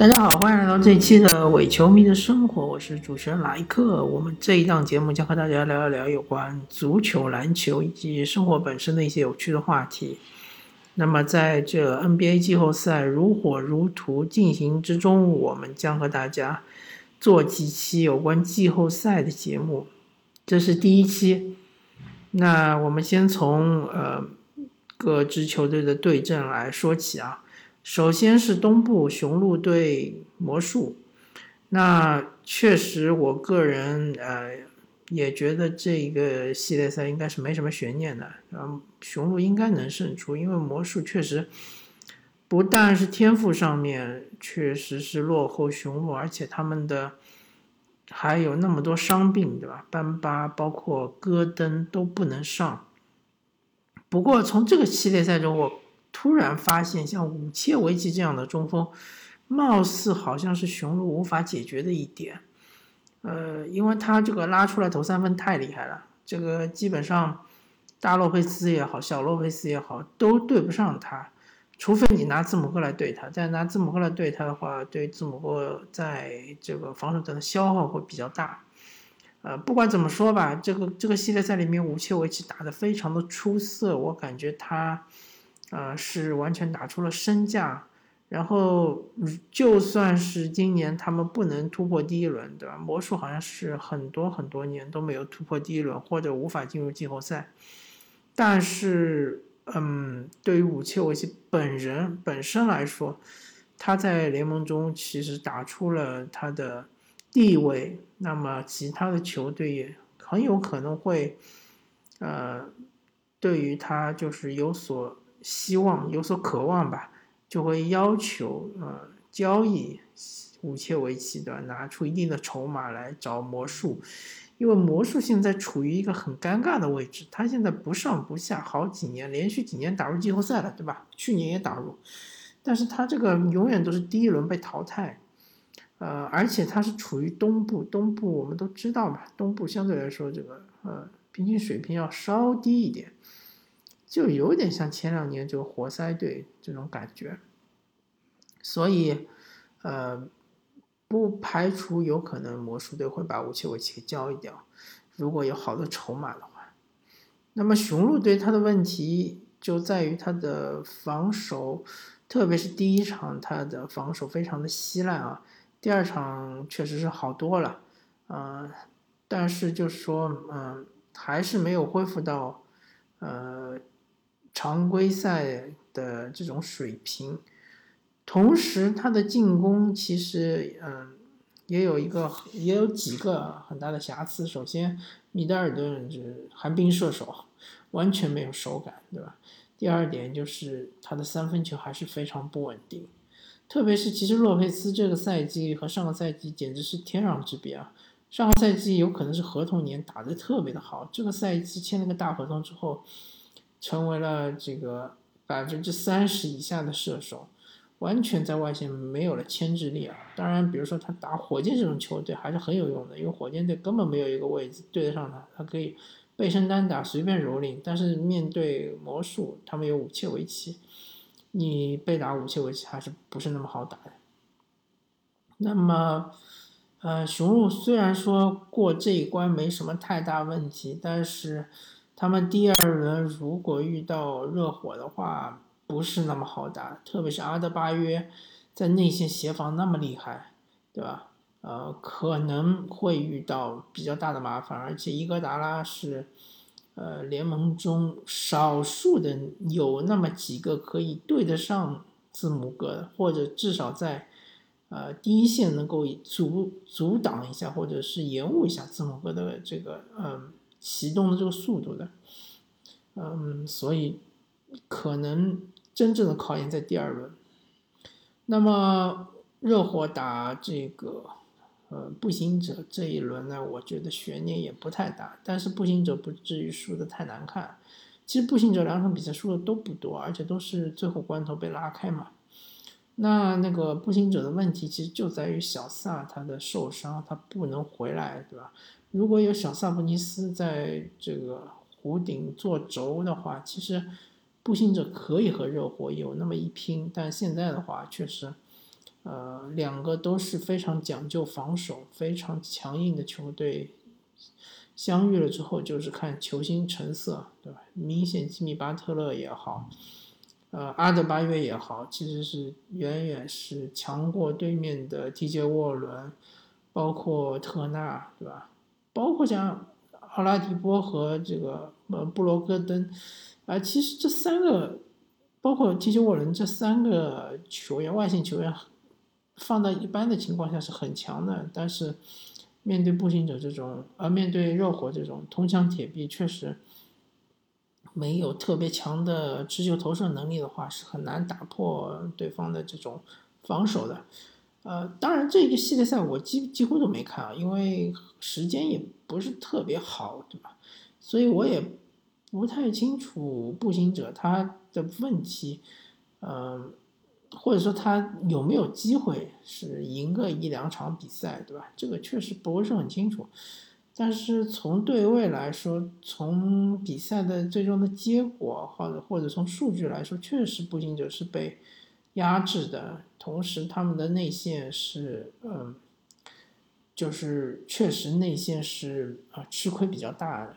大家好，欢迎来到这一期的伪球迷的生活，我是主持人莱克。我们这一档节目将和大家聊一聊有关足球、篮球以及生活本身的一些有趣的话题。那么，在这 NBA 季后赛如火如荼进行之中，我们将和大家做几期有关季后赛的节目。这是第一期。那我们先从呃各支球队的对阵来说起啊。首先是东部雄鹿对魔术，那确实我个人呃也觉得这个系列赛应该是没什么悬念的，嗯，雄鹿应该能胜出，因为魔术确实不但是天赋上面确实是落后雄鹿，而且他们的还有那么多伤病，对吧？班巴包括戈登都不能上。不过从这个系列赛中我。突然发现，像武切维奇这样的中锋，貌似好像是雄鹿无法解决的一点。呃，因为他这个拉出来投三分太厉害了，这个基本上大洛佩斯也好，小洛佩斯也好，都对不上他。除非你拿字母哥来对他，再拿字母哥来对他的话，对字母哥在这个防守端的消耗会比较大。呃，不管怎么说吧，这个这个系列赛里面，武切维奇打得非常的出色，我感觉他。啊，是完全打出了身价，然后就算是今年他们不能突破第一轮，对吧？魔术好像是很多很多年都没有突破第一轮，或者无法进入季后赛。但是，嗯，对于武切维奇本人本身来说，他在联盟中其实打出了他的地位，那么其他的球队也很有可能会，呃，对于他就是有所。希望有所渴望吧，就会要求呃交易五切维奇的拿出一定的筹码来找魔术，因为魔术现在处于一个很尴尬的位置，他现在不上不下好几年，连续几年打入季后赛了，对吧？去年也打入，但是他这个永远都是第一轮被淘汰，呃，而且他是处于东部，东部我们都知道嘛，东部相对来说这个呃平均水平要稍低一点。就有点像前两年这个活塞队这种感觉，所以，呃，不排除有可能魔术队会把武切维奇给交易掉，如果有好的筹码的话。那么雄鹿队他的问题就在于他的防守，特别是第一场他的防守非常的稀烂啊，第二场确实是好多了，呃，但是就是说，嗯，还是没有恢复到，呃。常规赛的这种水平，同时他的进攻其实嗯也有一个也有几个很大的瑕疵。首先，米德尔顿是寒冰射手，完全没有手感，对吧？第二点就是他的三分球还是非常不稳定，特别是其实洛佩斯这个赛季和上个赛季简直是天壤之别啊！上个赛季有可能是合同年打得特别的好，这个赛季签了个大合同之后。成为了这个百分之三十以下的射手，完全在外线没有了牵制力啊！当然，比如说他打火箭这种球队还是很有用的，因为火箭队根本没有一个位置对得上他，他可以背身单打随便蹂躏。但是面对魔术，他们有武切维奇，你被打武切维奇还是不是那么好打的。那么，呃，雄鹿虽然说过这一关没什么太大问题，但是。他们第二轮如果遇到热火的话，不是那么好打，特别是阿德巴约在内线协防那么厉害，对吧？呃，可能会遇到比较大的麻烦，而且伊戈达拉是，呃，联盟中少数的有那么几个可以对得上字母哥的，或者至少在，呃，第一线能够阻阻挡一下，或者是延误一下字母哥的这个，嗯。启动的这个速度的，嗯，所以可能真正的考验在第二轮。那么热火打这个呃步行者这一轮呢，我觉得悬念也不太大，但是步行者不至于输的太难看。其实步行者两场比赛输的都不多，而且都是最后关头被拉开嘛。那那个步行者的问题其实就在于小萨他的受伤，他不能回来，对吧？如果有小萨博尼斯在这个弧顶做轴的话，其实步行者可以和热火有那么一拼。但现在的话，确实，呃，两个都是非常讲究防守、非常强硬的球队，相遇了之后就是看球星成色，对吧？明显吉米巴特勒也好，呃，阿德巴约也好，其实是远远是强过对面的 TJ 沃伦，包括特纳，对吧？包括像奥拉迪波和这个呃布罗戈登，啊，其实这三个，包括踢球沃伦这三个球员，外线球员。放到一般的情况下是很强的，但是面对步行者这种，而面对热火这种铜墙铁壁，确实没有特别强的持球投射能力的话，是很难打破对方的这种防守的。呃，当然这个系列赛我几几乎都没看啊，因为时间也不是特别好，对吧？所以我也不太清楚步行者他的问题，嗯。或者说他有没有机会是赢个一两场比赛，对吧？这个确实不是很清楚。但是从对位来说，从比赛的最终的结果，或者或者从数据来说，确实步行者是被压制的。同时，他们的内线是，嗯，就是确实内线是啊吃亏比较大的。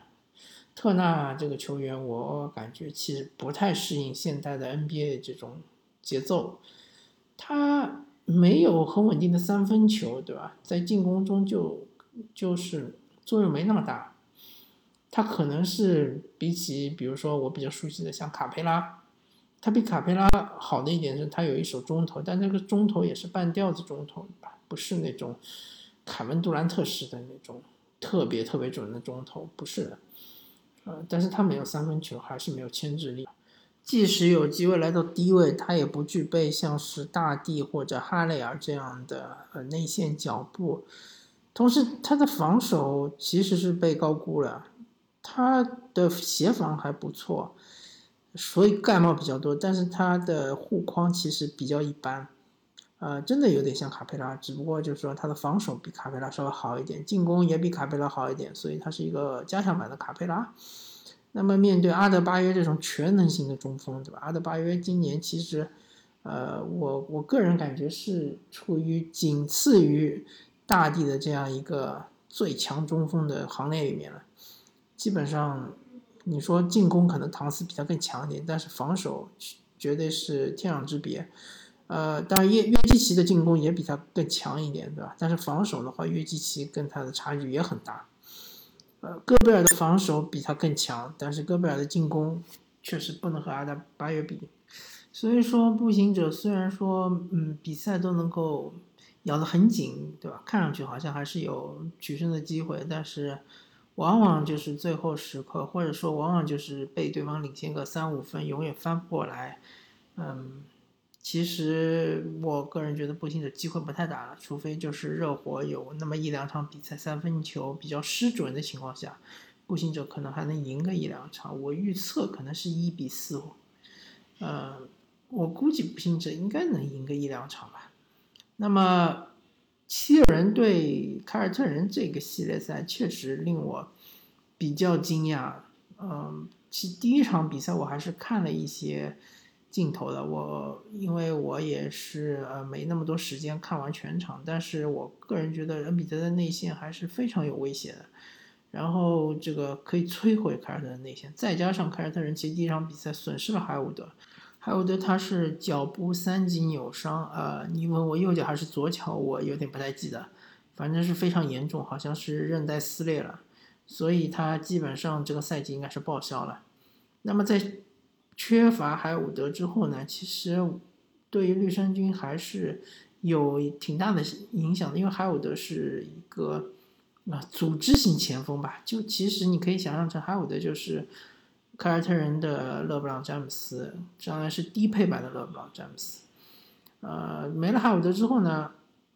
特纳这个球员，我感觉其实不太适应现代的 NBA 这种。节奏，他没有很稳定的三分球，对吧？在进攻中就就是作用没那么大。他可能是比起，比如说我比较熟悉的像卡佩拉，他比卡佩拉好的一点是他有一手中投，但那个中投也是半吊子中投吧，不是那种凯文杜兰特式的那种特别特别准的中投，不是的。呃，但是他没有三分球，还是没有牵制力。即使有机会来到低位，他也不具备像是大帝或者哈雷尔这样的呃内线脚步。同时，他的防守其实是被高估了，他的协防还不错，所以盖帽比较多。但是他的护框其实比较一般，呃，真的有点像卡佩拉，只不过就是说他的防守比卡佩拉稍微好一点，进攻也比卡佩拉好一点，所以他是一个加强版的卡佩拉。那么面对阿德巴约这种全能型的中锋，对吧？阿德巴约今年其实，呃，我我个人感觉是处于仅次于大帝的这样一个最强中锋的行列里面了。基本上，你说进攻可能唐斯比他更强一点，但是防守绝对是天壤之别。呃，当然约约基奇的进攻也比他更强一点，对吧？但是防守的话，约基奇跟他的差距也很大。呃，戈贝尔的防守比他更强，但是戈贝尔的进攻确实不能和阿德巴约比。所以说，步行者虽然说，嗯，比赛都能够咬得很紧，对吧？看上去好像还是有取胜的机会，但是往往就是最后时刻，或者说往往就是被对方领先个三五分，永远翻不过来。嗯。其实我个人觉得步行者机会不太大了，除非就是热火有那么一两场比赛三分球比较失准的情况下，步行者可能还能赢个一两场。我预测可能是一比四，呃，我估计步行者应该能赢个一两场吧。那么七六人对凯尔特人这个系列赛确实令我比较惊讶，嗯，其第一场比赛我还是看了一些。镜头的我，因为我也是呃没那么多时间看完全场，但是我个人觉得恩比德的内线还是非常有威胁的，然后这个可以摧毁凯尔特人内线，再加上凯尔特人其实第一场比赛损失了海伍德，海伍德他是脚部三级扭伤，呃，你问我右脚还是左脚，我有点不太记得，反正是非常严重，好像是韧带撕裂了，所以他基本上这个赛季应该是报销了。那么在缺乏海伍德之后呢，其实对于绿衫军还是有挺大的影响的，因为海伍德是一个啊组织型前锋吧，就其实你可以想象成海伍德就是凯尔特人的勒布朗詹姆斯，当然是低配版的勒布朗詹姆斯。呃，没了哈伍德之后呢，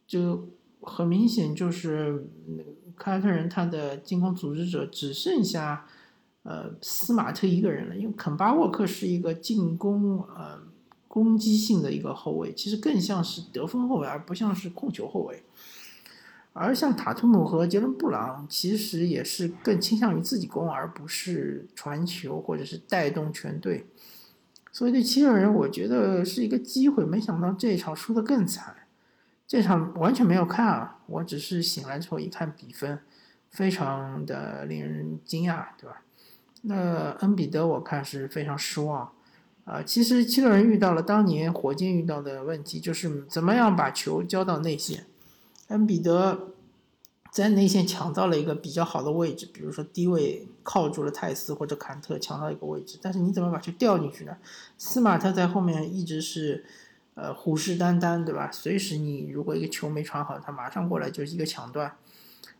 就很明显就是凯尔特人他的进攻组织者只剩下。呃，斯马特一个人了，因为肯巴沃克是一个进攻呃攻击性的一个后卫，其实更像是得分后卫，而不像是控球后卫。而像塔图姆和杰伦布朗，其实也是更倾向于自己攻，而不是传球或者是带动全队。所以对七六人，我觉得是一个机会，没想到这一场输得更惨。这场完全没有看啊，我只是醒来之后一看比分，非常的令人惊讶，对吧？那恩比德我看是非常失望，啊，其实七六人遇到了当年火箭遇到的问题，就是怎么样把球交到内线。恩比德在内线抢到了一个比较好的位置，比如说低位靠住了泰斯或者坎特抢到一个位置，但是你怎么把球掉进去呢？斯马特在后面一直是。呃，虎视眈眈，对吧？随时你如果一个球没传好，他马上过来就是一个抢断，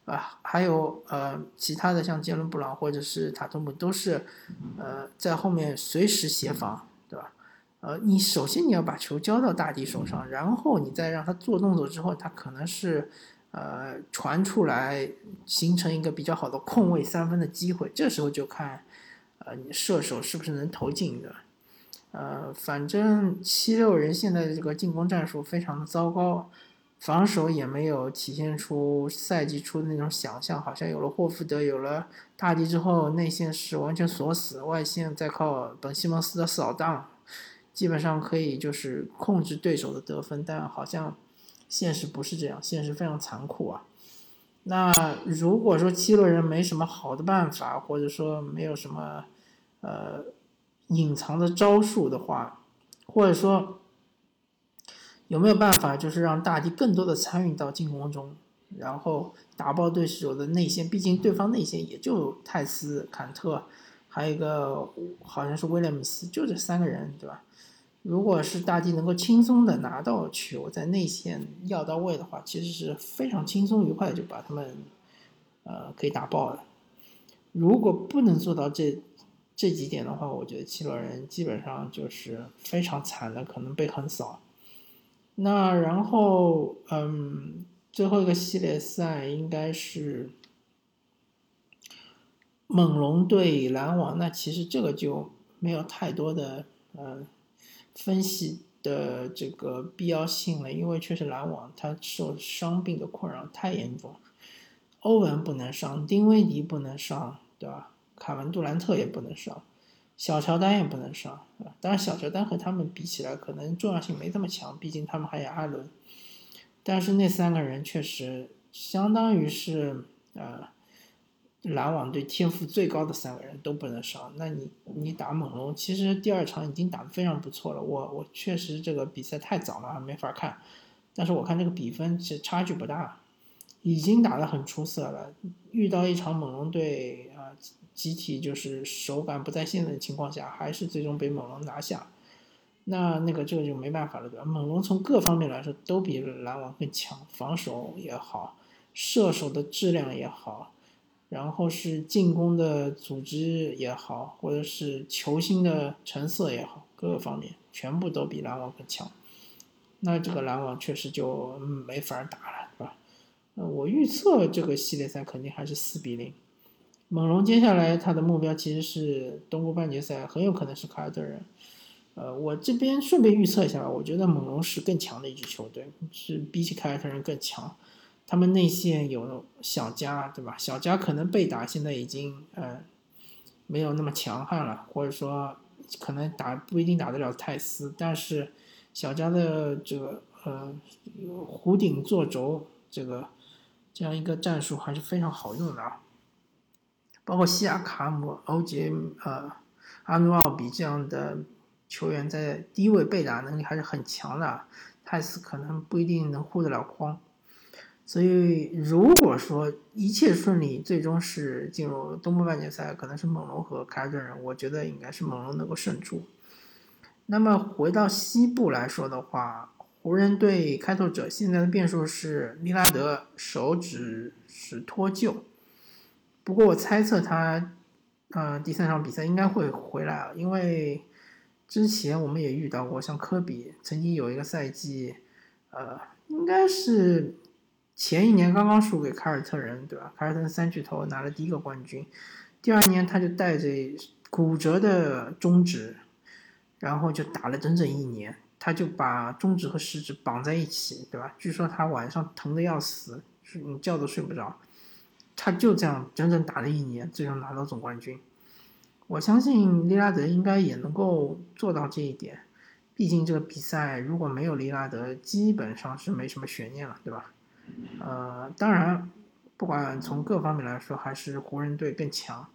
啊，还有呃其他的像杰伦布朗或者是塔图姆都是，呃在后面随时协防，呃，你首先你要把球交到大帝手上，然后你再让他做动作之后，他可能是呃传出来形成一个比较好的空位三分的机会，这时候就看呃你射手是不是能投进的。呃，反正七六人现在的这个进攻战术非常的糟糕，防守也没有体现出赛季初的那种想象，好像有了霍福德，有了大帝之后，内线是完全锁死，外线再靠本西蒙斯的扫荡，基本上可以就是控制对手的得分，但好像现实不是这样，现实非常残酷啊。那如果说七六人没什么好的办法，或者说没有什么，呃。隐藏的招数的话，或者说有没有办法，就是让大帝更多的参与到进攻中，然后打爆对手的内线？毕竟对方内线也就泰斯、坎特，还有一个好像是威廉姆斯，就这三个人，对吧？如果是大帝能够轻松的拿到球，在内线要到位的话，其实是非常轻松愉快就把他们呃可以打爆了。如果不能做到这，这几点的话，我觉得七六人基本上就是非常惨的，可能被横扫。那然后，嗯，最后一个系列赛应该是猛龙对篮网。那其实这个就没有太多的呃分析的这个必要性了，因为确实篮网他受伤病的困扰太严重，欧文不能上，丁威迪不能上，对吧？卡文杜兰特也不能上，小乔丹也不能上，啊，当然小乔丹和他们比起来可能重要性没这么强，毕竟他们还有阿伦。但是那三个人确实相当于是呃篮网队天赋最高的三个人都不能少，那你你打猛龙，其实第二场已经打得非常不错了。我我确实这个比赛太早了，没法看，但是我看这个比分其实差距不大，已经打得很出色了。遇到一场猛龙队啊。集体就是手感不在线的情况下，还是最终被猛龙拿下。那那个这个就没办法了，猛龙从各方面来说都比篮网更强，防守也好，射手的质量也好，然后是进攻的组织也好，或者是球星的成色也好，各个方面全部都比篮网更强。那这个篮网确实就没法打了，是吧？呃，我预测这个系列赛肯定还是四比零。猛龙接下来他的目标其实是东部半决赛，很有可能是凯尔特人。呃，我这边顺便预测一下，我觉得猛龙是更强的一支球队，是比起凯尔特人更强。他们内线有小加，对吧？小加可能被打，现在已经呃没有那么强悍了，或者说可能打不一定打得了泰斯，但是小加的这个呃弧顶做轴这个这样一个战术还是非常好用的啊。包括西亚卡姆、欧杰、呃阿努奥比这样的球员，在低位被打能力还是很强的。泰斯可能不一定能护得了框，所以如果说一切顺利，最终是进入东部半决赛，可能是猛龙和凯尔特人，我觉得应该是猛龙能够胜出。那么回到西部来说的话，湖人队开拓者现在的变数是利拉德手指是脱臼。不过我猜测他，呃，第三场比赛应该会回来啊，因为之前我们也遇到过，像科比曾经有一个赛季，呃，应该是前一年刚刚输给凯尔特人，对吧？凯尔特人三巨头拿了第一个冠军，第二年他就带着骨折的中指，然后就打了整整一年，他就把中指和食指绑在一起，对吧？据说他晚上疼的要死，你觉都睡不着。他就这样整整打了一年，最终拿到总冠军。我相信利拉德应该也能够做到这一点。毕竟这个比赛如果没有利拉德，基本上是没什么悬念了，对吧？呃，当然，不管从各方面来说，还是湖人队更强。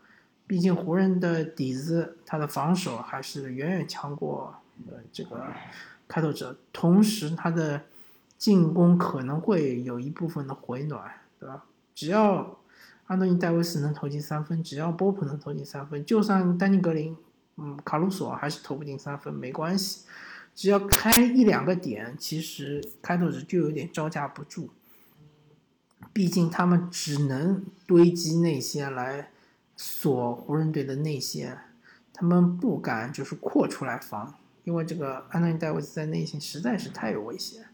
毕竟湖人的底子，他的防守还是远远强过呃这个开拓者。同时，他的进攻可能会有一部分的回暖，对吧？只要安东尼戴维斯能投进三分，只要波普能投进三分，就算丹尼格林、嗯卡鲁索还是投不进三分，没关系。只要开一两个点，其实开拓者就有点招架不住。毕竟他们只能堆积内线来锁湖人队的内线，他们不敢就是扩出来防，因为这个安东尼戴维斯在内线实在是太有威胁。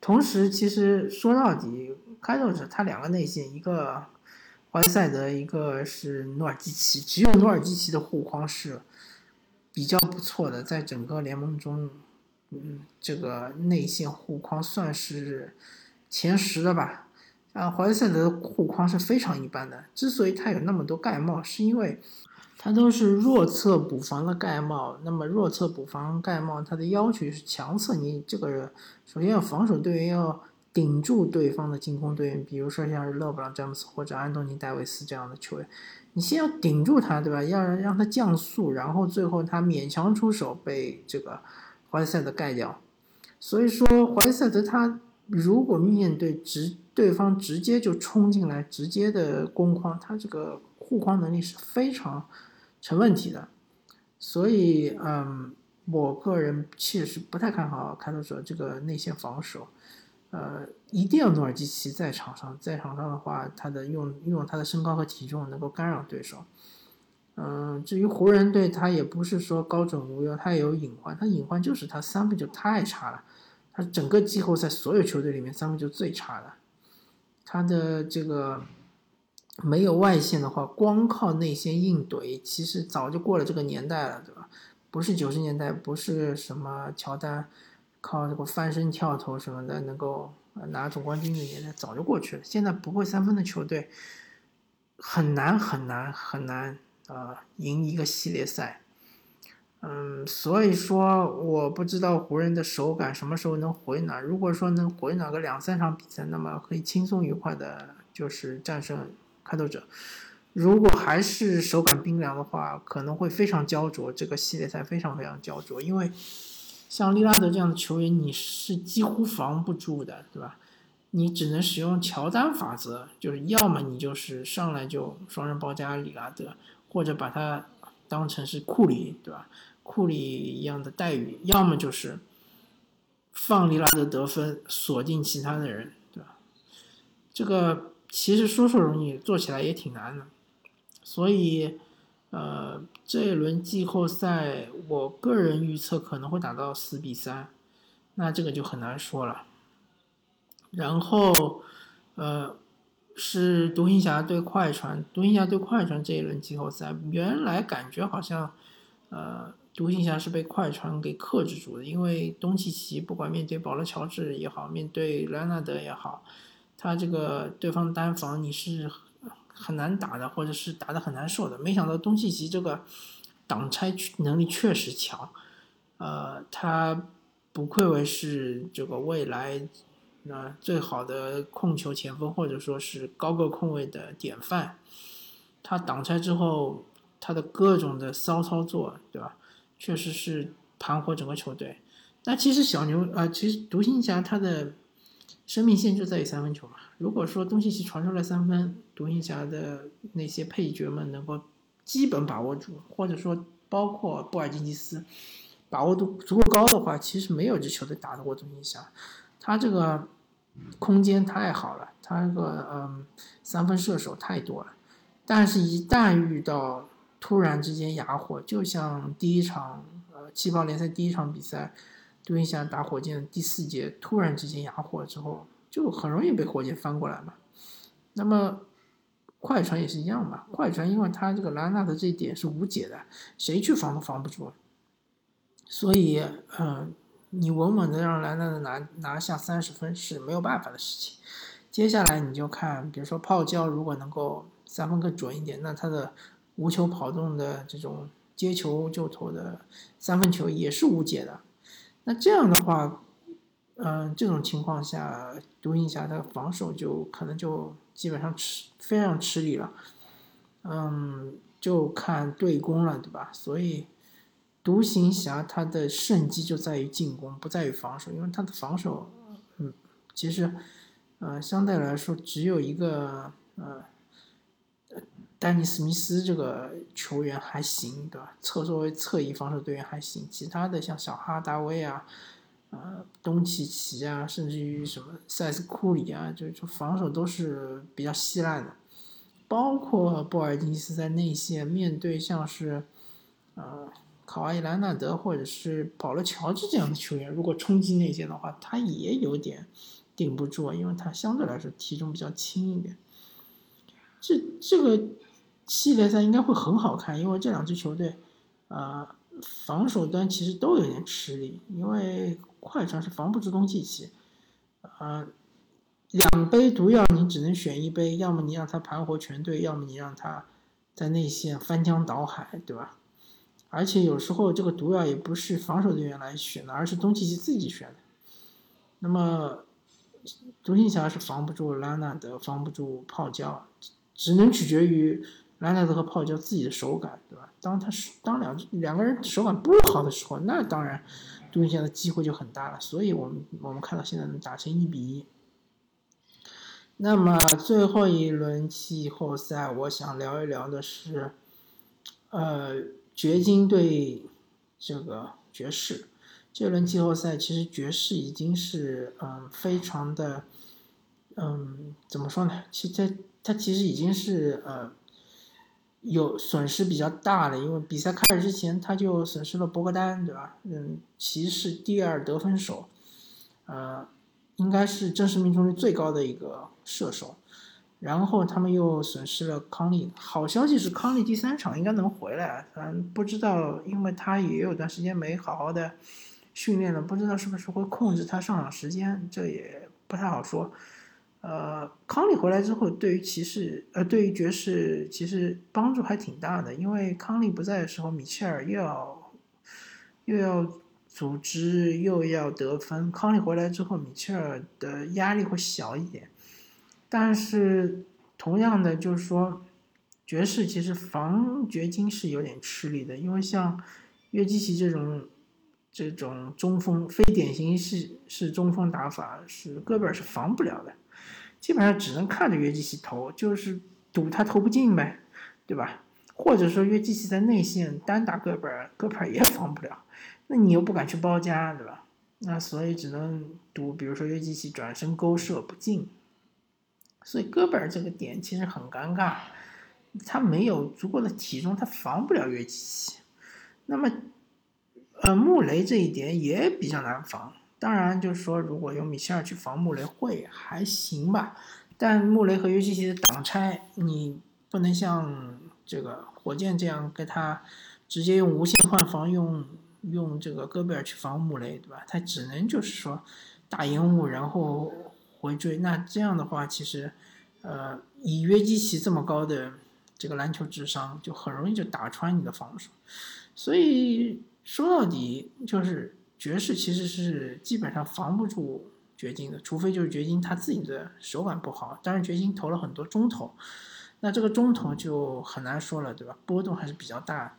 同时，其实说到底，开拓者他两个内线，一个怀塞德，一个是努尔基奇，只有努尔基奇的护框是。比较不错的，在整个联盟中，嗯，这个内线护框算是前十的吧。啊，怀塞德的护框是非常一般的。之所以他有那么多盖帽，是因为他都是弱侧补防的盖帽。那么弱侧补防盖帽，它的要求是强侧，你这个人首先要防守队员要顶住对方的进攻队员，比如说像是勒布朗詹姆斯或者安东尼戴维斯这样的球员。你先要顶住他，对吧？要让他降速，然后最后他勉强出手被这个怀塞德盖掉。所以说，怀塞德他如果面对直对方直接就冲进来，直接的攻框，他这个护框能力是非常成问题的。所以，嗯，我个人确实不太看好开拓者这个内线防守。呃，一定要努尔基奇在场上，在场上的话，他的用用他的身高和体重能够干扰对手。嗯，至于湖人队，他也不是说高枕无忧，他也有隐患，他隐患就是他三分球太差了，他整个季后赛所有球队里面三分球最差的。他的这个没有外线的话，光靠内线硬怼，其实早就过了这个年代了，对吧？不是九十年代，不是什么乔丹。靠这个翻身跳投什么的能够拿总冠军的年代早就过去了。现在不会三分的球队很难很难很难呃赢一个系列赛。嗯，所以说我不知道湖人的手感什么时候能回暖。如果说能回暖个两三场比赛，那么可以轻松愉快的就是战胜开拓者。如果还是手感冰凉的话，可能会非常焦灼。这个系列赛非常非常焦灼，因为。像利拉德这样的球员，你是几乎防不住的，对吧？你只能使用乔丹法则，就是要么你就是上来就双人包夹利拉德，或者把他当成是库里，对吧？库里一样的待遇，要么就是放利拉德得分，锁定其他的人，对吧？这个其实说说容易，做起来也挺难的，所以。呃，这一轮季后赛，我个人预测可能会打到四比三，那这个就很难说了。然后，呃，是独行侠对快船，独行侠对快船这一轮季后赛，原来感觉好像，呃，独行侠是被快船给克制住的，因为东契奇不管面对保罗乔治也好，面对莱昂纳德也好，他这个对方单防你是。很难打的，或者是打的很难受的。没想到东契奇这个挡拆能力确实强，呃，他不愧为是这个未来那最好的控球前锋，或者说是高个控卫的典范。他挡拆之后，他的各种的骚操作，对吧？确实是盘活整个球队。那其实小牛啊，其实独行侠他的。生命线就在于三分球嘛。如果说东契奇传出来三分，独行侠的那些配角们能够基本把握住，或者说包括布尔津吉斯把握度足够高的话，其实没有支球队打得过独行侠。他这个空间太好了，他这个嗯三分射手太多了。但是，一旦遇到突然之间哑火，就像第一场呃气泡联赛第一场比赛。独行侠打火箭第四节突然之间哑火之后，就很容易被火箭翻过来嘛。那么快船也是一样嘛。快船因为他这个莱纳德这一点是无解的，谁去防都防不住。所以，嗯，你稳稳的让莱纳德拿拿下三十分是没有办法的事情。接下来你就看，比如说泡椒如果能够三分更准一点，那他的无球跑动的这种接球就投的三分球也是无解的。那这样的话，嗯，这种情况下，独行侠的防守就可能就基本上吃非常吃力了。嗯，就看对攻了，对吧？所以独行侠他的胜机就在于进攻，不在于防守，因为他的防守，嗯，其实，呃，相对来说只有一个，呃。丹尼斯密斯这个球员还行，对吧？侧作为侧翼防守队员还行，其他的像小哈达威啊，呃，东契奇啊，甚至于什么塞斯库里啊，就就防守都是比较稀烂的。包括波尔津斯在内线面对像是，呃，卡瓦伊兰纳德或者是保罗乔治这样的球员，如果冲击内线的话，他也有点顶不住，因为他相对来说体重比较轻一点。这这个。系列赛应该会很好看，因为这两支球队，呃，防守端其实都有点吃力，因为快船是防不住东契奇，呃，两杯毒药你只能选一杯，要么你让他盘活全队，要么你让他在内线翻江倒海，对吧？而且有时候这个毒药也不是防守队员来选的，而是东契奇自己选的。那么独行侠是防不住拉纳德，防不住泡椒，只能取决于。兰纳德和泡椒自己的手感，对吧？当他是当两两个人手感不好的时候，那当然独行侠的机会就很大了。所以，我们我们看到现在能打成一比一。那么最后一轮季后赛，我想聊一聊的是，呃，掘金对这个爵士。这轮季后赛其实爵士已经是嗯非常的，嗯怎么说呢？其实他他其实已经是呃。有损失比较大的，因为比赛开始之前他就损失了博格丹，对吧？嗯，骑士第二得分手，呃，应该是真实命中率最高的一个射手。然后他们又损失了康利。好消息是康利第三场应该能回来，嗯，不知道，因为他也有段时间没好好的训练了，不知道是不是会控制他上场时间，这也不太好说。呃，康利回来之后，对于骑士，呃，对于爵士，其实帮助还挺大的。因为康利不在的时候，米切尔又要又要组织，又要得分。康利回来之后，米切尔的压力会小一点。但是，同样的，就是说，爵士其实防掘金是有点吃力的，因为像约基奇这种这种中锋，非典型是是中锋打法，是戈贝尔是防不了的。基本上只能看着约基奇投，就是赌他投不进呗，对吧？或者说约基奇在内线单打戈贝尔，戈贝尔也防不了，那你又不敢去包夹，对吧？那所以只能赌，比如说约基奇转身勾射不进，所以戈贝尔这个点其实很尴尬，他没有足够的体重，他防不了约基奇。那么，呃，穆雷这一点也比较难防。当然，就是说，如果用米切尔去防穆雷会还行吧，但穆雷和约基奇的挡拆，你不能像这个火箭这样跟他直接用无限换防，用用这个戈贝尔去防穆雷，对吧？他只能就是说打延误，然后回追。那这样的话，其实，呃，以约基奇这么高的这个篮球智商，就很容易就打穿你的防守。所以说到底就是。爵士其实是基本上防不住掘金的，除非就是掘金他自己的手感不好。当然，掘金投了很多中投，那这个中投就很难说了，对吧？波动还是比较大。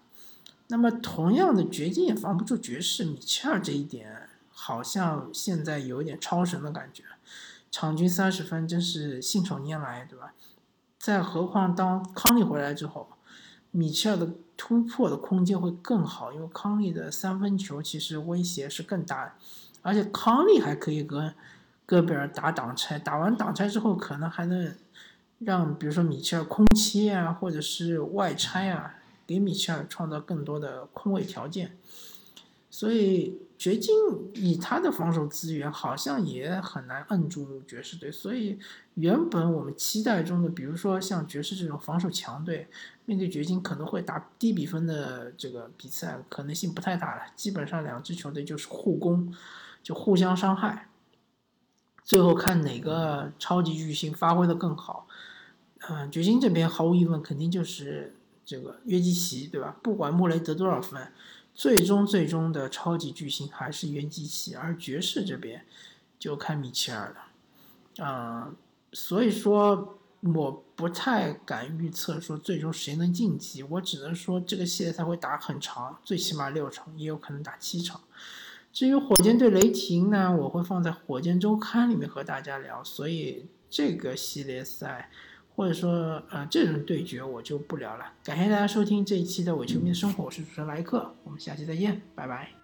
那么，同样的，掘金也防不住爵士。米切尔这一点好像现在有一点超神的感觉，场均三十分真是信手拈来，对吧？再何况当康利回来之后，米切尔的。突破的空间会更好，因为康利的三分球其实威胁是更大，而且康利还可以跟戈贝尔打挡拆，打完挡拆之后可能还能让比如说米切尔空切啊，或者是外拆啊，给米切尔创造更多的空位条件，所以。掘金以他的防守资源，好像也很难摁住爵士队。所以，原本我们期待中的，比如说像爵士这种防守强队，面对掘金可能会打低比分的这个比赛，可能性不太大了。基本上两支球队就是互攻，就互相伤害，最后看哪个超级巨星发挥的更好。嗯，掘金这边毫无疑问，肯定就是这个约基奇，对吧？不管穆雷得多少分。最终最终的超级巨星还是约基奇，而爵士这边就看米切尔了。啊，所以说我不太敢预测说最终谁能晋级，我只能说这个系列赛会打很长，最起码六场，也有可能打七场。至于火箭对雷霆呢，我会放在火箭周刊里面和大家聊，所以这个系列赛或者说呃这种对决我就不聊了。感谢大家收听这一期的伪球迷的生活，我是主持人莱克，我们下期再见，拜拜。